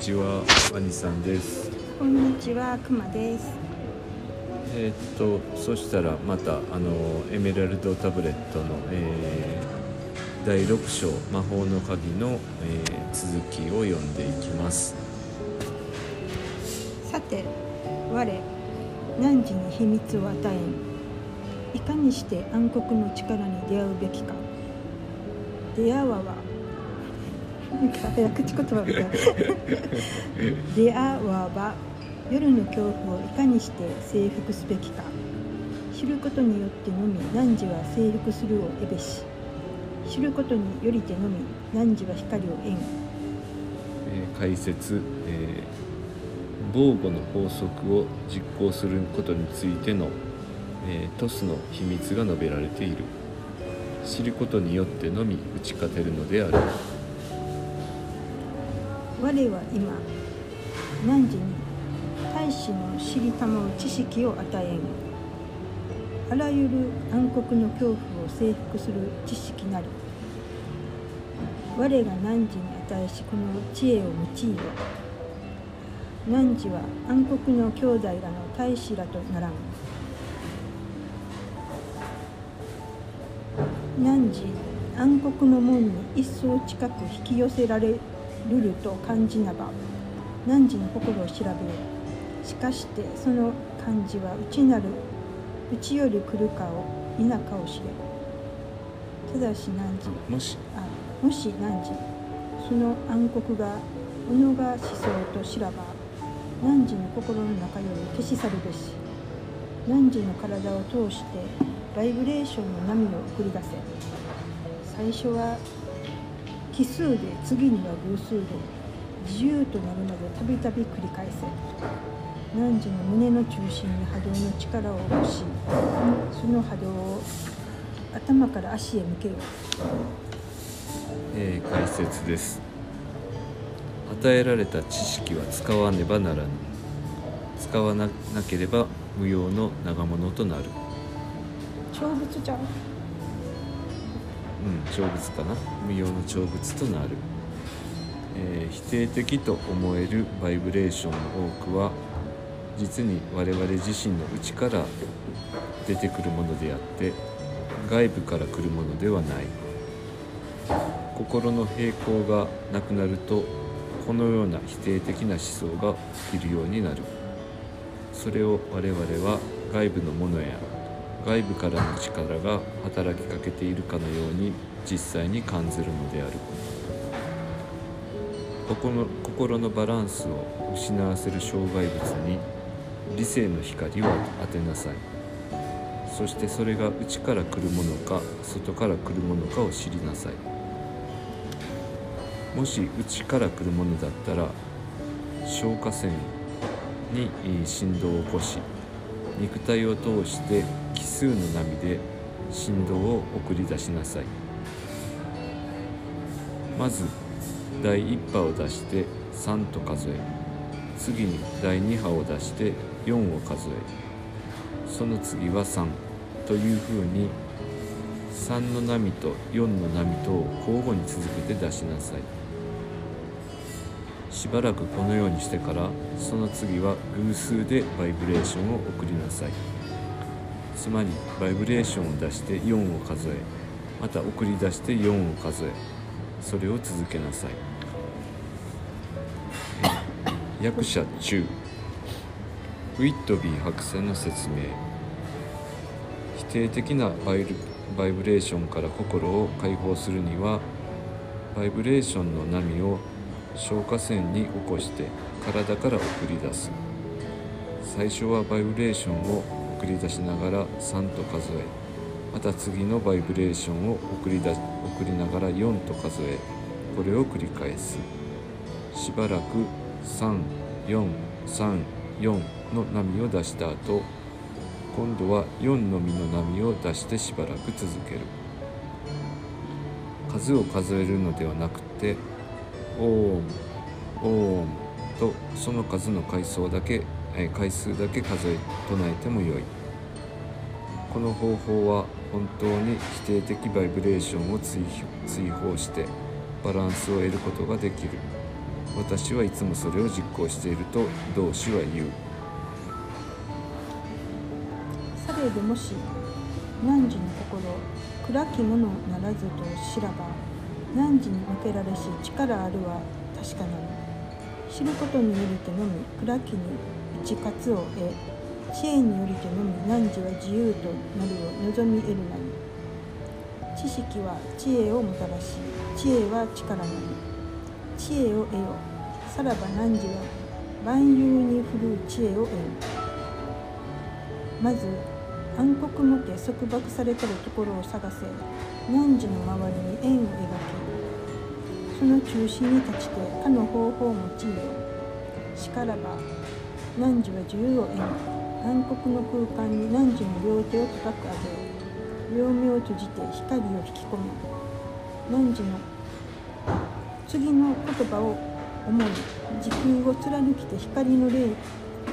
ちは、ワニさんです。こんにちは、くまです。えーっと、そしたら、また、あの、エメラルドタブレットの。えー第6章魔法の鍵の、えー続きを読んでいきます。さて、我、汝に秘密を与えん？いかにして暗黒の力に出会うべきか。出会わは。なんか早口言葉みたい。出会わば、夜の恐怖をいかにして征服すべきか。知ることによってのみ汝は征服するを得べし。知ることによりてのみ汝は光を得ん。えー解説、えー防護の法則を実行することについての、えートスの秘密が述べられている知ることによってのみ打ち勝てるのである我は今汝に大使の知りたまう知識を与えんあらゆる暗黒の恐怖を征服する知識なり我が汝に与えしこの知恵を用いよ汝は暗黒の兄弟らの大使らとならん。汝暗黒の門に一層近く引き寄せられるると感じなば汝の心を調べよしかしてその感じは内なる内より来るかを否かを知れ。ただし汝もし。あもし汝その暗黒が己が思想と知らば汝の心の中より消し去るべし。汝の体を通してバイブレーションの波を送り出せ。最初は奇数で次には偶数で自由となるまでたびたび繰り返せ。汝の胸の中心に波動の力を起こしその波動を頭から足へ向けよえー解説です。与えられた知識は使わねばならぬ。使わななければ無用の長物となる。長物じゃん。うん。長物かな？無用の長物となる、えー否定的と思えるバイブレーションの多くは実に我々自身の内から出てくるものであって外部から来るものではない。心の平衡がなくなるとこのような否定的な思想が起きるようになる。それを我々は外部のものや外部からの力が働きかけているかのように実際に感じるのである。心の心のバランスを失わせる障害物に理性の光を当てなさい。そしてそれが内から来るものか外から来るものかを知りなさい。もし内から来るものだったら消化線に振動を起こし肉体を通して奇数の波で振動を送り出しなさい。まず第1波を出して3と数え。次に第2波を出して4を数え。その次は3というふうに3の波と4の波とを交互に続けて出しなさい。しばらくこのようにしてからその次は偶数でバイブレーションを送りなさい。つまりバイブレーションを出して4を数えまた送り出して4を数えそれを続けなさい。役者中。ウィットビー博士の説明。否定的なバイルバイブレーションから心を解放するにはバイブレーションの波を消化線に起こして体から送り出す。最初はバイブレーションを送り出しながら3と数えまた次のバイブレーションを送り出送りながら4と数えこれを繰り返す。しばらく3434の波を出した後今度は4のみの波を出してしばらく続ける。数を数えるのではなくてオームオームとその数の回数だけえ回数だけ数え唱えてもよい。この方法は本当に否定的バイブレーションを追放してバランスを得ることができる。私はいつもそれを実行していると同志は言う。されどもし汝の心暗きものならずと知らば汝に向けられし力あるは確かなり知ることによりてのみ暗きに一活を得知恵によりてのみ汝は自由となるを望み得るなり。知識は知恵をもたらし知恵は力なり。知恵を得よ。さらば汝は万有に振るう知恵を得るまず暗黒もて束縛されてるところを探せ。汝の周りに円を描きその中心に立ちてかの方法を用いよ。しからば汝は自由を得ぬ暗黒の空間に汝の両手を高く上げよう。両目を閉じて光を引き込め汝の次の言葉を思い時空を貫きて光の霊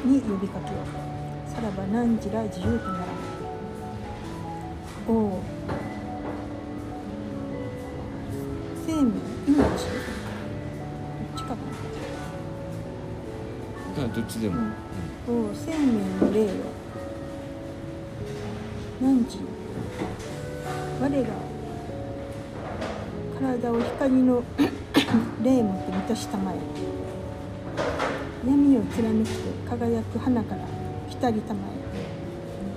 に呼びかけよう。さらば汝ら自由とならおお生命命どっちでも、なおお生命の霊よ汝我が体を光の 霊もって満たしたまえ。闇を貫きて輝く花から浸りたま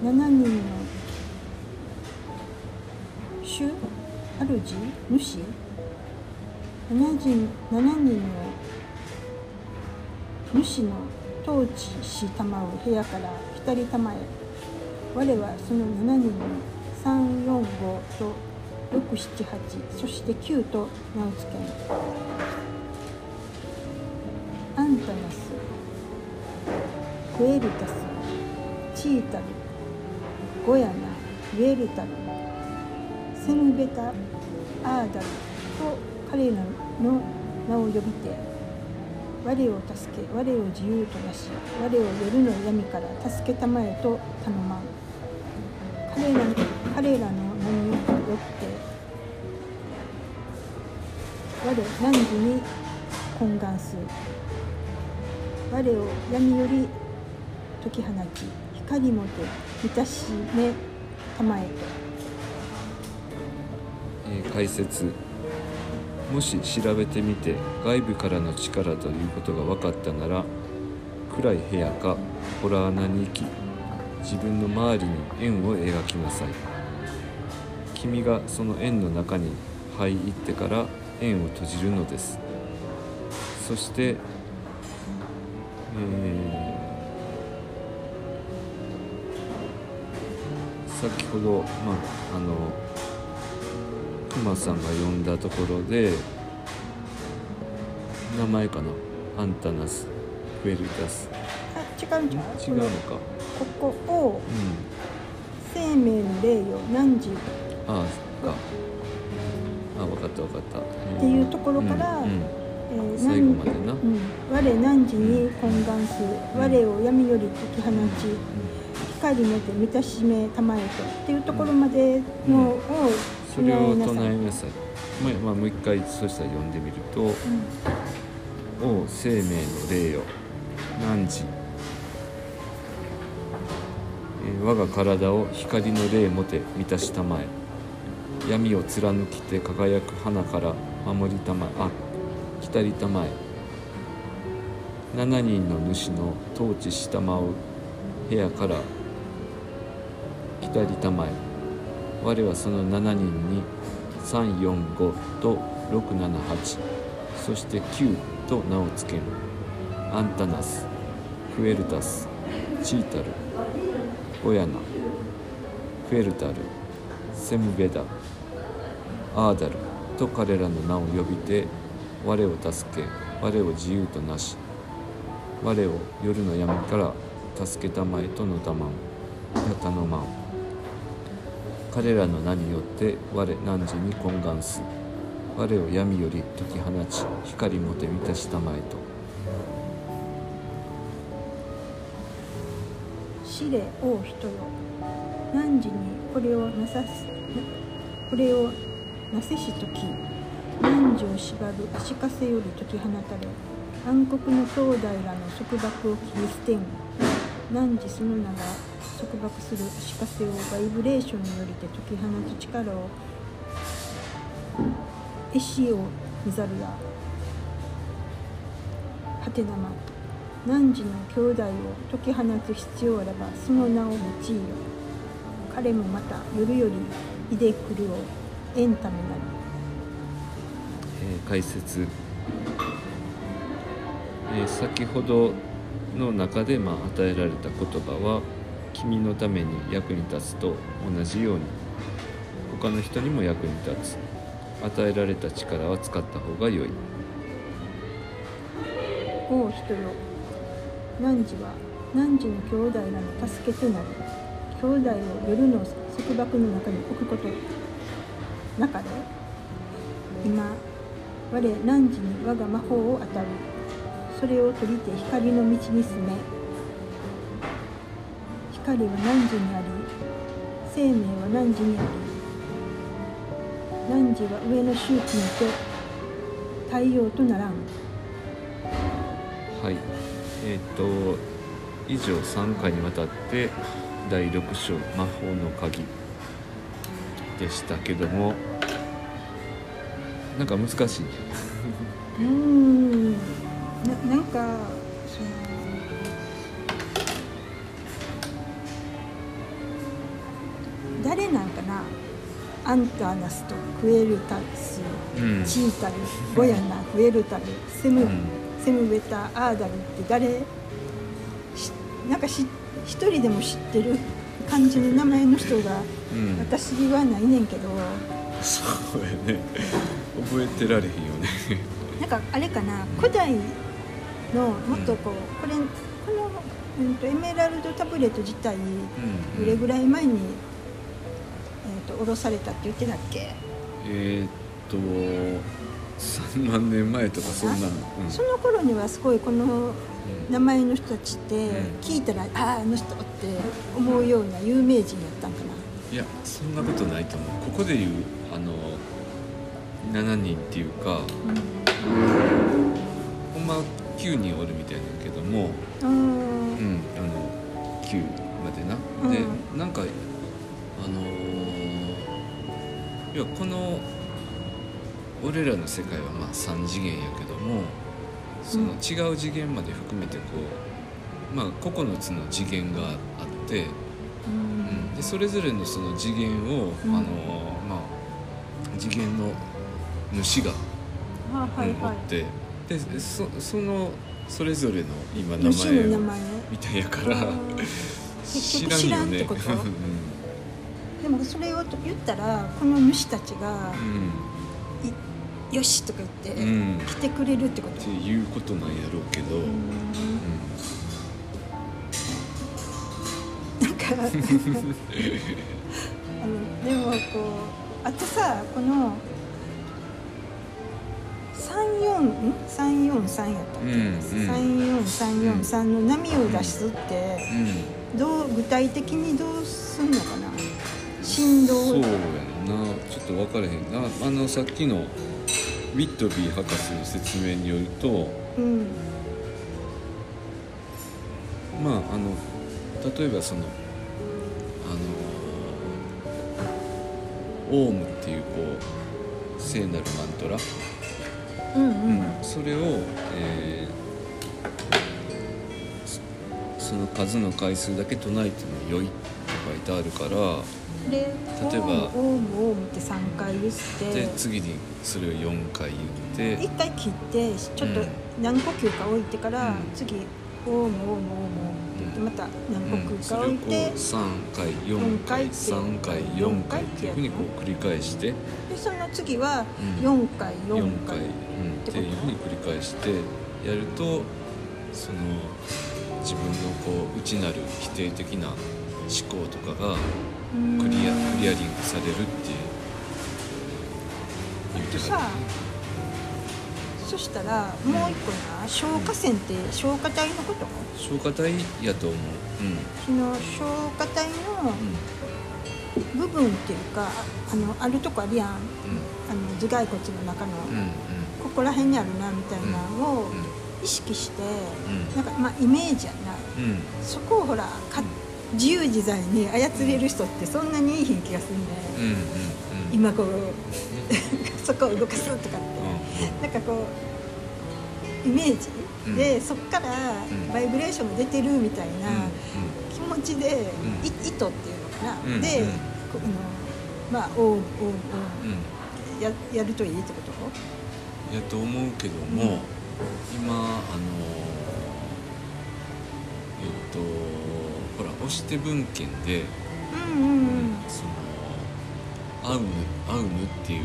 え。七人の主？主？主？七人七人の主の統治したまう部屋から浸りたまえ我はその7人に345と678そして9と名を付けんアンタナスクエルタスチータルゴヤナウェルタルセムベタアーダルと彼らの名を呼びて我を助け我を自由となし我を夜の闇から助けたまえと頼まん。彼ら彼らの名によって我汝に懇願する。我を闇より解き放ち光もて満たしめたまえと。えー解説。もし調べてみて外部からの力ということが分かったなら暗い部屋かホラー穴に行き自分の周りに円を描きなさい。君がその円の中に入ってから円を閉じるのです。そして、えー先ほど、まあ、あのクマさんが呼んだところで名前かな？アンタナス。クエルタス。あ違うんじゃない違うのか。ここをうん。生命の霊よ汝ああそっか。あ分かった分かった、っていうところからうんうん。えー最後までな、うん、我汝に懇願す我を闇より解き放ち。光のて満たしめたまえと。っていうところまでのをそれを唱えなさい。まあまあ、もう一回そしたら読んでみるとうん「おう生命の霊よ。汝、えー我が体を光の霊もて満たしたまえ。闇を貫きて輝く花から守りたまえ。あ浸りたまえ。7人の主の統治したまう部屋から浸りたまえ我はその7人に345と678そして9と名を付ける。アンタナス。クエルタス。チータル。オヤナ。フェルタル。セムベダ。アーダル。と彼らの名を呼びて我を助け我を自由となし我を夜の闇から助けたまえとのたまん頼まん。彼らの名によって我汝に懇願す。我を闇より解き放ち光もて満たしたまえと。死れ王人よ。汝にこれをなさすこれをなせしとき汝を縛る足かせより解き放たれ暗黒の兄弟らの束縛を切り捨てん。汝その名が束縛する足かせをバイブレーションによりて解き放つ力を絵師を見ざるやはてなま汝の兄弟を解き放つ必要あらばその名を用いよ彼もまた夜よりいでくるを縁ためなりえー解説、えー先ほどの中で、まあ、与えられた言葉は君のために役に立つと同じように他の人にも役に立つ与えられた力は使った方が良い。王人よ汝は汝の兄弟らの助けとなり兄弟を夜の束縛の中に置くこと。中で今我汝に我が魔法を与える。それを取りて光の道に進め。光は汝にあり生命は汝にあり汝は上の周期にて太陽とならん。はい。えっ、と以上3回にわたって第6章「魔法の鍵」でしたけどもなんか難しい。ねうーん。ななんかそのアンターナスとクエルタス、うんチータルゴヤナクエルタルセム、うん。セムベタアーダルって誰しなんかし一人でも知ってる感じの名前の人が、うん。私はないねんけど。そうやね。覚えてられへんよね。なんかあれかな古代のもっとこう、これこの、うん、とエメラルドタブレット自体うんどれぐらい前に、えー、と下ろされたって言ってたっけ、えーっと3万年前とかそんなん、うん。その頃にはすごいこのうん。名前の人たちってん。聞いたら、あああの人って思うような有名人やったんかな。いやそんなことないと思う。ここで言うあの7人っていうかほんま9人おるみたいなんやけどもうん。うんあの9までな、うん。でなんかあのー要はこの俺らの世界はまあ3次元やけどもその違う次元まで含めてこうまあ9つの次元があって、うん。でそれぞれのその次元を、うん。あのまあ次元の主が、あはいはうんおってでそそのそれぞれの今い名前みたいやからう ん知らんよね。でもそれを言ったらこの主たちが「よし」とか言って、うん、うん、来てくれるってこと。っていうことなんやろうけど、うん。うん。なんかあのでもこうあとさこの34ん？343やったっけ、うんうん。34343の波を出すってうん。どう具体的にどうすんのかな？振動そうやんな。ちょっと分からへんなあのさっきのウィットビー博士の説明によるとうんまああの例えばそのあのオウムっていうこう聖なるマントラ、うんうん。それを、えーそその数の回数だけ唱えても良い。って書いてあるからで例えばオウムオウムって3回言って。で次にそれを4回言って一回切ってちょっとうん。何呼吸か置いてから、うん。次オウムオウムオウムってまた何呼うん、吸か置いて、3回4四回回って3回4回っていうふうにこう繰り返して。でその次はうん。4回4 4回回、うん、っていうふうに繰り返してやるとその自分のこう内なる否定的な思考とかがうん。クリアクリアリングされるっていう。言ってたさそしたらもう一個な消化腺って消化体のこと？消化体やと思う。その消化体のうん。部分っていうかあのあるとこあるやん。あの頭蓋骨の中の、うんうん。ここら辺にあるなみたいなのを、うん意識して、ん。なんかまあイメージやな。うん。そこをほらか自由自在に操れる人ってそんなにいい気がするんうんうん今こうそこを動かすとかって、うなんかこうイメージで、そこからん。バイブレーションが出てるみたいな、んうん。気持ちで、ん。い意図っていうのかな、うんで、うん。このまあおうおうおううん。ややるといいってこと？やと思うけども、今あのえっとほら押して文献で、うんうんうん。その「会うぬ会うぬ」っていう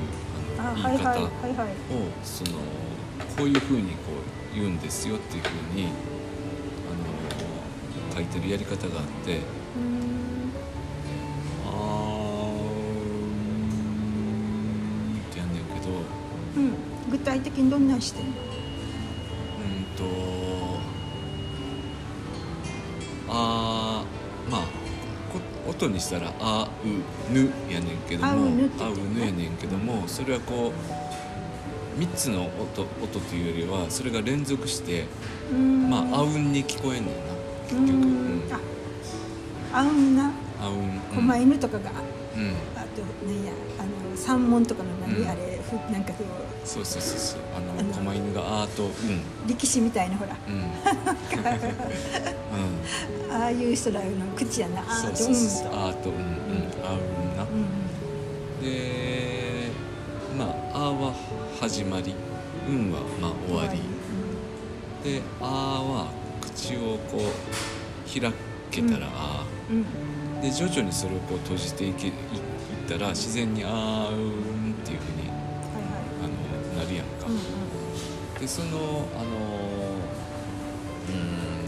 ああのはいはい言い方をはいはい。そのこういうふうにこう言うんですよっていうふうにあの書いてるやり方があってうーん「あーん」ってやんねんけどうん。具体的にどんなんしてんのうんとこ音にしたら「あうぬ」やねんけどもあうぬやねんけどもそれはこう3つの音音というよりはそれが連続してまああうんに聞こえんねんな結局。うん。んああうんな。あうん狛犬とかが、うん。あとなんやあの三門とかの何、うんあれふなんかそうそうそうそうあのあの狛犬が「あ」と「うん」力士みたいなほら。うん。う んああいう人らの口やな。あそうーとそううんそうと「あ」と「うん」うん「あうん」な。うんでまあ「あ」は始まり「うん」はまあ終わり。で「あ」は口をこう開けたら「あうん。うん」で徐々にそれをこう閉じていけいいったら自然に「あーうん」っていうふうにか。はいうん。でそのあのうーん。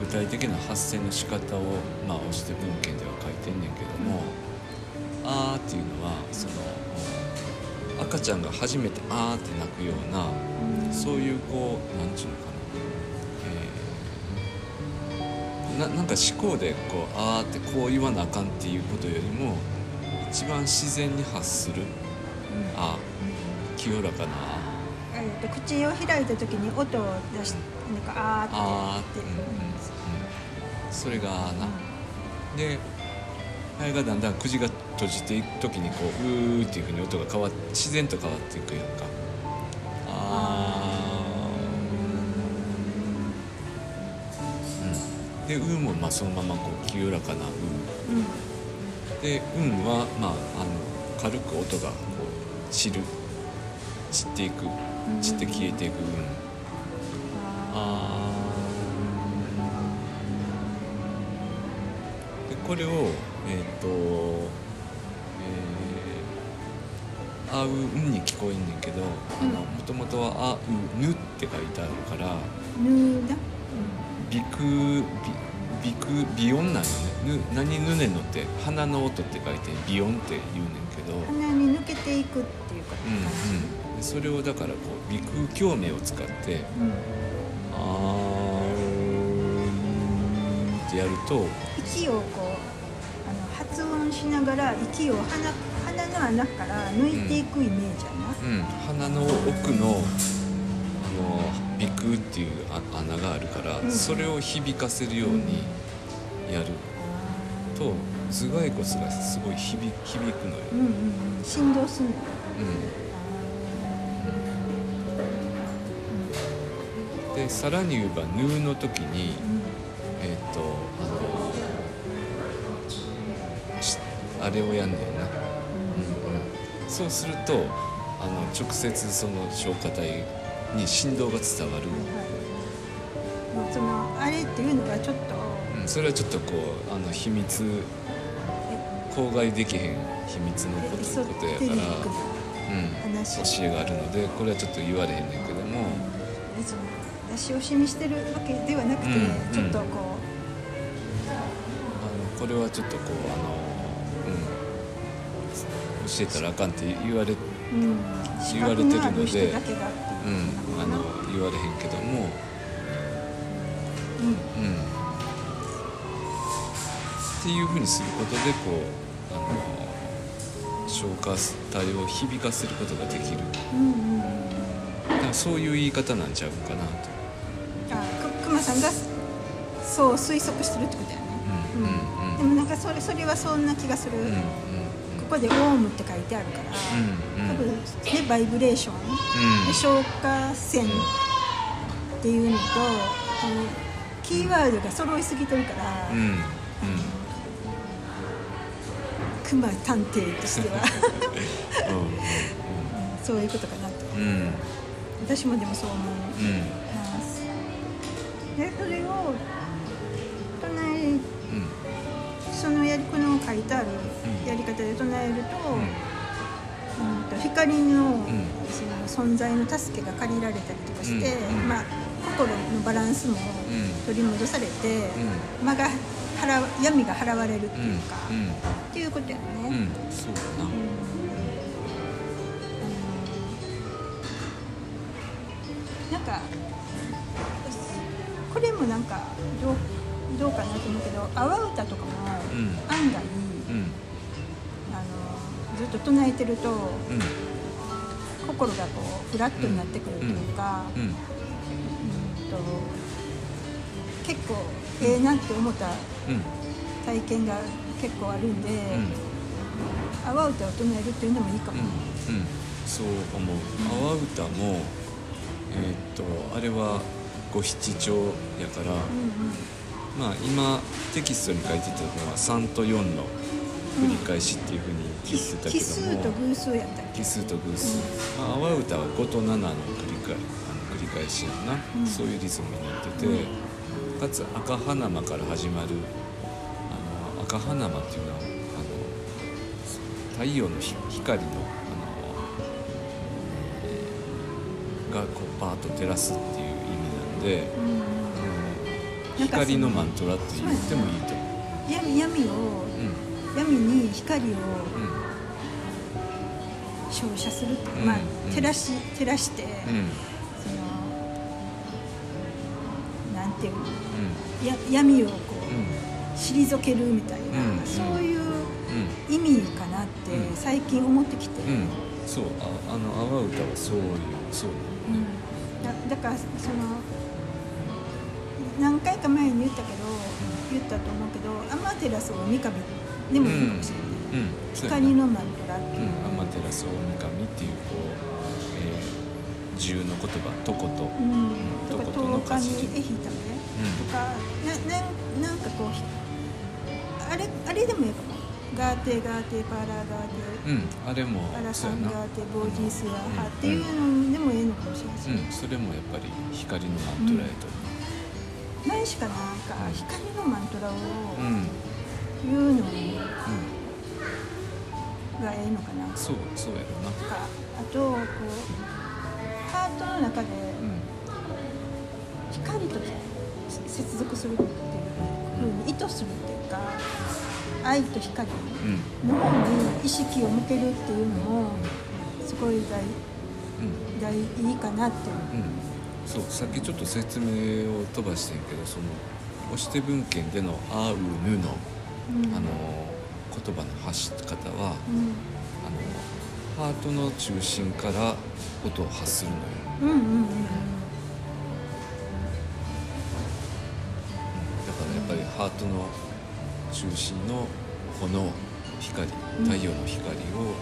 具体的な発声の仕方をまあ押して文献では書いてんねんけども「あー」っていうのはその赤ちゃんが初めて「あー」って泣くようなうん。そういうこうなんちゅうのかな、えーななんか思考でこう「あー」ってこう言わなあかんっていうことよりも一番自然に発するうん「あー」清らかな「えーと口を開いた時に音を出しなんかあーってって、うんうん。うん、それがな。であれがだんだん口が閉じていく時にこう「うー」っていうふうに音が変わっ自然と変わっていくやんか。あー。うん。で「う」もまあそのままこう清らかな「ううん」で「うん」はまああの軽く音が散る散っていく散って消えていく「うん」あでこれをえっ、とえーあううんに聞こえんねんけどあのもともとはあうぬって書いてあるからーぬだ？びくびびくビヨンなんよね。ぬ何ぬねんのって鼻の音って書いてビヨンって言うねんけどうん鼻に抜けていくっていうか。うんうん。でそれをだからこう鼻腔共鳴を使ってうん。あーんってやると息をこうあの発音しながら息を鼻鼻の穴から抜いていくイメージやな、うん、鼻の奥のあの鼻腔っていうあ穴があるから、うん。それを響かせるようにやると頭蓋骨がすごい響響くのよ、うんうんうん。振動するの。うん、でさらに言えば「ヌー」の時にうん。えっ、とあのしあれをやんねんな、うんうん、そうするとあの直接その消化体に振動が伝わる、もうそのあれっていうのがちょっと。うん、それはちょっとこうあの秘密口外できへん秘密のことことやからうん、話教えがあるのでこれはちょっと言われへんねんけども、出し惜しみしてるわけではなくて、うんちょっとこあのこれはちょっとこうあの、うん、教えたらあかんって言われ、う、うん、言われてるのでううん、あの言われへんけども、うん。うん、っていうふうにすることでこう消化体を響かせることができる。うんうんうん。あそういう言い方なんちゃうかなとあく熊さんがそう推測してるってことやね、うんうんうん。でもなんかそれそれはそんな気がする、うんうんここで「オウム」って書いてあるから、うんうん多分ねバイブレーション、で消火栓っていうのとこのキーワードが揃いすぎてるから、うんうん熊探偵としては。うそういうことかなと。んうんうん私もでもそう思いうん。ますでそれを唱えうん。そのやりこの書いてあるうん。やり方で唱えると,、うん。うんと光の,、ん。その存在の助けが借りられたりとかして、うん。うん。まあ、心のバランスもうん。取り戻されて、間が払わ闇が払われるっていうか、うんっていうことやね。うんうんそうだな。うん。なんかこれもなんかどうどうかなと思うけど阿波歌とかもうん。案外、うん。あのずっと唱えてるとうん。心がこうフラットになってくるというか、うん。うんと結構ええなって思ったうん。体験が結構あるんで、阿波歌を唱えるっていうのもいいかも。うん。うん。そう思う。阿波歌もえーっとあれは五七調やからうんうん。まあ今テキストに書いてたのは3と4の繰り返しっていうふうに言ってたけ奇数ども、と偶数やった奇数と偶数、まあ、阿波歌は5と7の繰り返あの繰り返しやんな、うん。そういうリズムになってて、うんかつ赤花間から始まるあの赤花間っていうのはあの太陽のひ光のあの、えーがこうバーッと照らすっていう意味なんで、うん。光のマントラって言ってもいいと。思う。闇闇をうん。闇に光をうん。照射するまあうん。照らし照らして、うんていうのうん。や闇をこう退けるみたいな、うん。そういううん意味かなってうん。最近思ってきて、うん、そうああの阿波歌はそういうそう。うん。だだからその何回か前に言ったけど、言ったと思うけどアマテラスを三上でもいいかもしれない、うん。光のマントラってう。いう、ん。アマテラス大神っていうこう、えー、自由の言葉「とこと」うん、とかとことの10日舵にエヒタメとかなななんかこうひあれあれでもいいかもガーテガーテパラガーテ。うんあれもパラサンガーテボージースワハっていううんのでもいいのかもしれないし、うんそれもやっぱり光のマントラやと何しかなんか光のマントラを言うのうん、がええのかな。そうそうやろな。とかあとこうハートの中でうん。光と接続するっていうふうに意図するっていうか愛と光うんの方に意識を向けるっていうのもすごい大うん。大いいかなって思う。ん。そうさっきちょっと説明を飛ばしてんけどその押して文献での「あうぬ」のう、うん。あの言葉の発し方はハートの中心から音を発するのよ。うん。うんうんだからやっぱりハートの中心の炎光太陽の光を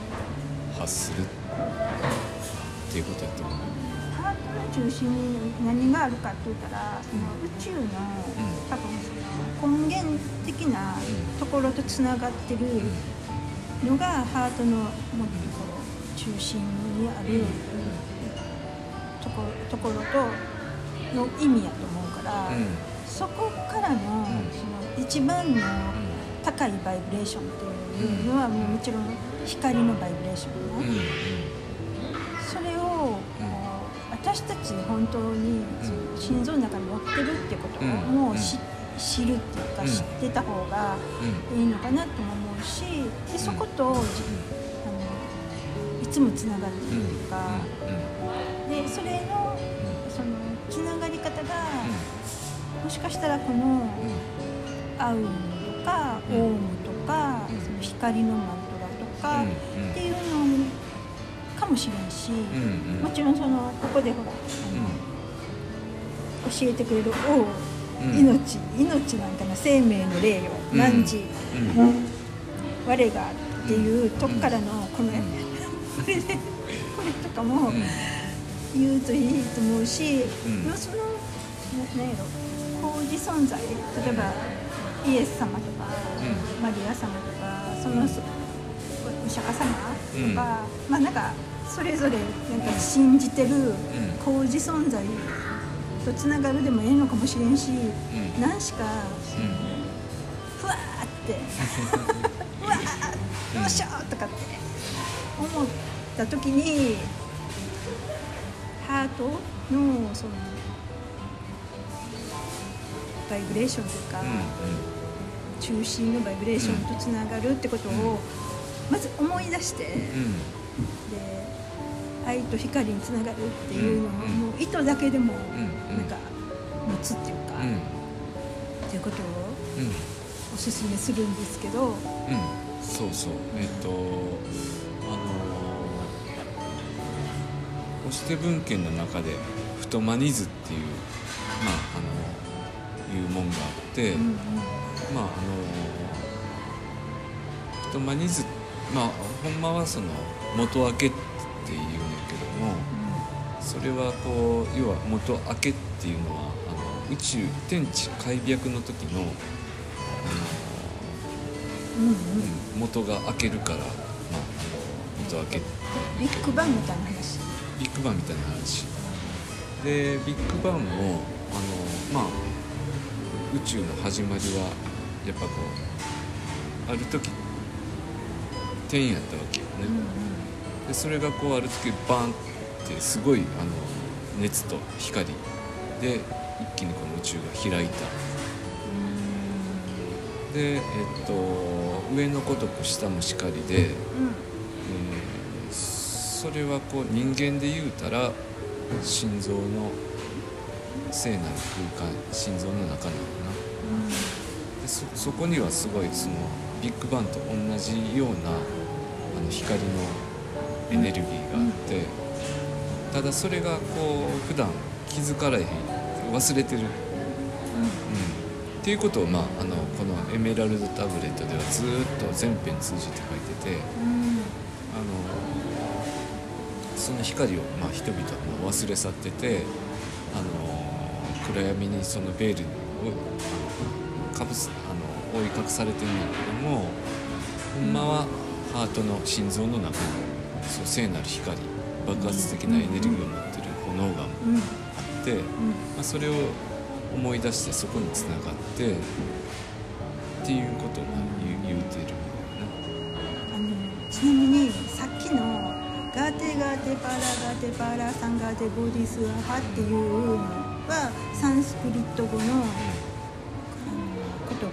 発するっていうことやと思う。ハートの中心に何があるかって言ったらその宇宙の多分根源的なところとつながってるのがハートのもっとこう中心にあるところところとの意味やと思うから、うん。そこからの,、ん。その一番の高いバイブレーションっていうのはもうもちろん光のバイブレーションね、それを私たち本当にその心臓の中に持ってるってことをうん。もう知知るっていうかうん知ってた方がいいのかなとも思うしでそことつもつながってるというかでそれのそのつながり方がもしかしたらこのアウムとかオウムとかその光のマントラとかっていうのかもしれんし、もちろんそのここでほら、教えてくれる王、うん。命命なんかな生命の霊よ。うん。何時、うん。我がっていうとこからのこの、れでこれとかもうん言うといいと思うし、うん。そのななんやろ工事存在例えばイエス様とか、うマリア様とかその、うんそお釈迦様とか、うん。まあなんかそれぞれなんか信じてる工事存在とつながるでもええのかもしれんし、うん。何しかふわーって うわーどうしようとかって思った時にハートのそのバイブレーションというか、中心のバイブレーションとつながるってことをまず思い出して、で愛と光につながるっていうのを、うんもう意図だけでもうんなんか持つっていうか、っていうことをうん。おすすめするんですけど、うん。そうそう。えっ、とあの押して文献の中で「太マニズ」っていうまああのいうもんがあって、うんうん。まああの太マニズまあほんまはその元明けっていうんだけどもそれはこう要は元明けっていうのはあの宇宙天地開闢の時のあのうんうん。うん元が開けるから、まあ、元開けビッグバンみたいな話。ビッグバンみたいな話。でビッグバンもあのまあ宇宙の始まりはやっぱこうある時天やったわけようんうん。ねでそれがこうある時バンってすごいあの熱と光。で一気にこの宇宙が開いた。でえっと上のごとく下もしかりで、えーそれはこう人間で言うたら心臓の聖なる空間心臓の中なのかな。でそこにはすごいそのビッグバンと同じようなあの光のエネルギーがあって、ただそれがこう普段気づかれへん忘れてる、うん、っていうことを、まあ、あのこの「エメラルドタブレット」ではずっと全編通じて書いててその光を、まあ、人々はもう忘れ去っててあの暗闇にそのベールをあのかぶすあの覆い隠されてるんだけどもほんまはハートの心臓の中にそう聖なる光爆発的なエネルギーを持ってる炎があって、まあ、それを思い出してそこにつながってっていうことをまあ言うてるんだよね。あのちなみにさっきのガーテガーテパーラガーテパーラサンガーテボディスアハっていうのはサンスクリット語の言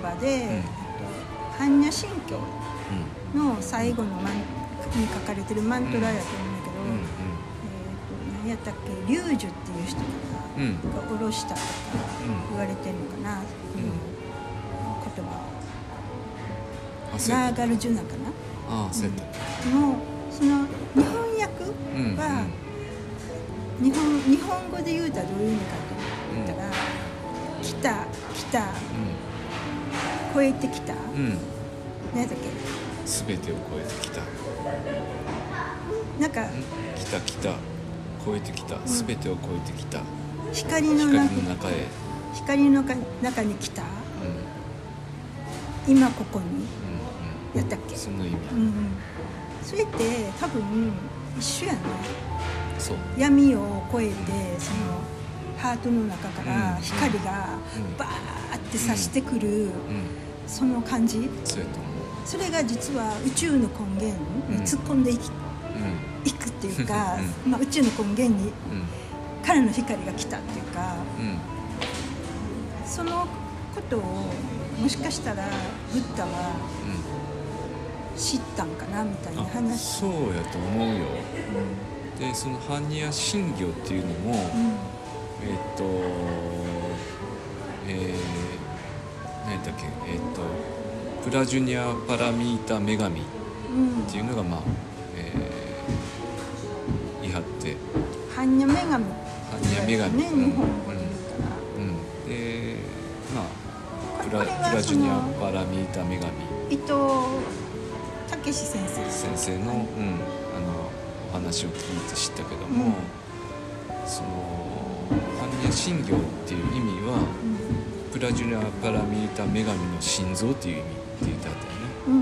葉で、えっと般若心経の最後のマンに書かれてるマントラやと思うんだけど、うんうん。えー、と何やったっけ龍樹っていう人が下ろしたとか言われてるのかな、その言葉あそうやった。ナーガルジュナかな？ああそうやった。のその日本訳うんは、日本日本語で言うたらどういう意味かと言ったら「来た来た超えてきた」うん。うん何やったっ全てを超えてきた。けなんか来た来た。超えてきた。全てを超えてきた。光の光中へ。光の中中に来た？うん。今ここに？うんやったっけ？うんそんな意味。うんうん。それって多分一緒やね。そう。闇を超えてそのハートの中からうん。光がうん。バーって差してくるうん。その感じ。それが実は宇宙の根源に突っ込んでいき,、くっていうか、まあ、宇宙の根源に彼の光が来たっていうかうん。そのことをもしかしたらブッダは知ったんかなみたいなあ話。そうやと思うよ。でその般若心経っていうのも、うん。えーっとえー、何やったっけ？えーっとプラジュニア・パラミータ・女神っうんうんていうのがまあ、えーはって。般若女神。般若女神。ね、うん。日本語で言うん、でまあプラプラジュニアパラミータ女神。伊藤武史先生。先生の,、はいうん、あのお話を聞いて知ったけども、その般若心経っていう意味はうん。プラジュニアパラミータ女神の心臓っていう意味って言ってあったよね。うんうん。う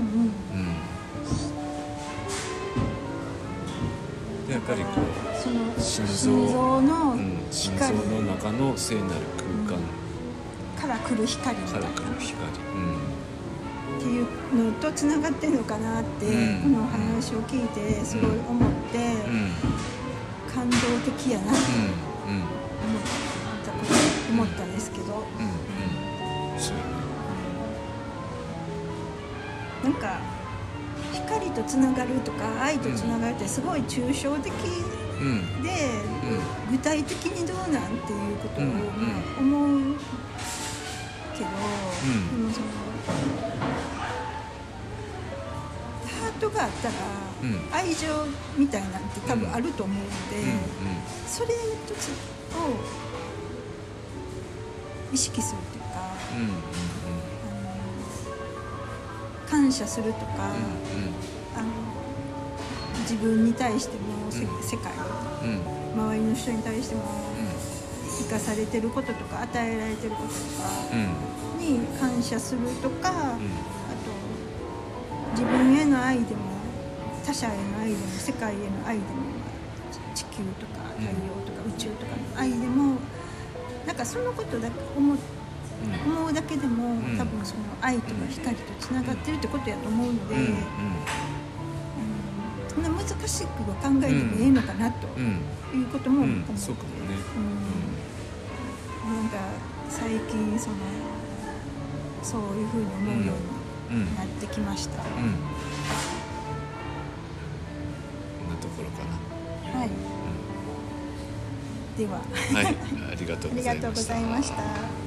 ん、でやっぱりこその心臓のうん、心臓光の中の聖なる空間。から来る光みたいな。から来る光、うんっていうのとつながってるのかなって、うん。この話を聞いてすごい思って、うん感動的やな。ってうん。うん。思ったこと思ったんですけど、うん。な。んか光とつながるとか愛とつながるってすごい抽象的うん。で、う具体的にどうなんっていうことを、思うけど、うん。でもそのハートがあったら、うん愛情みたいなんて多分あると思うので、うんそれ一つを意識するというか、あの感謝するとか、うんあの自分に対しても、世界うん。うん。周りの人に対しても生かされてることとか与えられてることとかうんに感謝するとか、あうん。と自分への愛でも他者への愛でも世界への愛でも地球とか太陽とか宇宙とかの愛でもなんかそのことだけ思思うだけでも、ん。多分その愛とか光とつながってるってことやと思うので、うん。うん。うん。そんな難しくは考えてもええのかなとうん。いうこともう思って、ん。そうかもね。うん。なんか最近そのそういうふうに思うよううん。うん。になってきました、うん。こんなところかな。はい。では。はい、ありがとうご。ざいました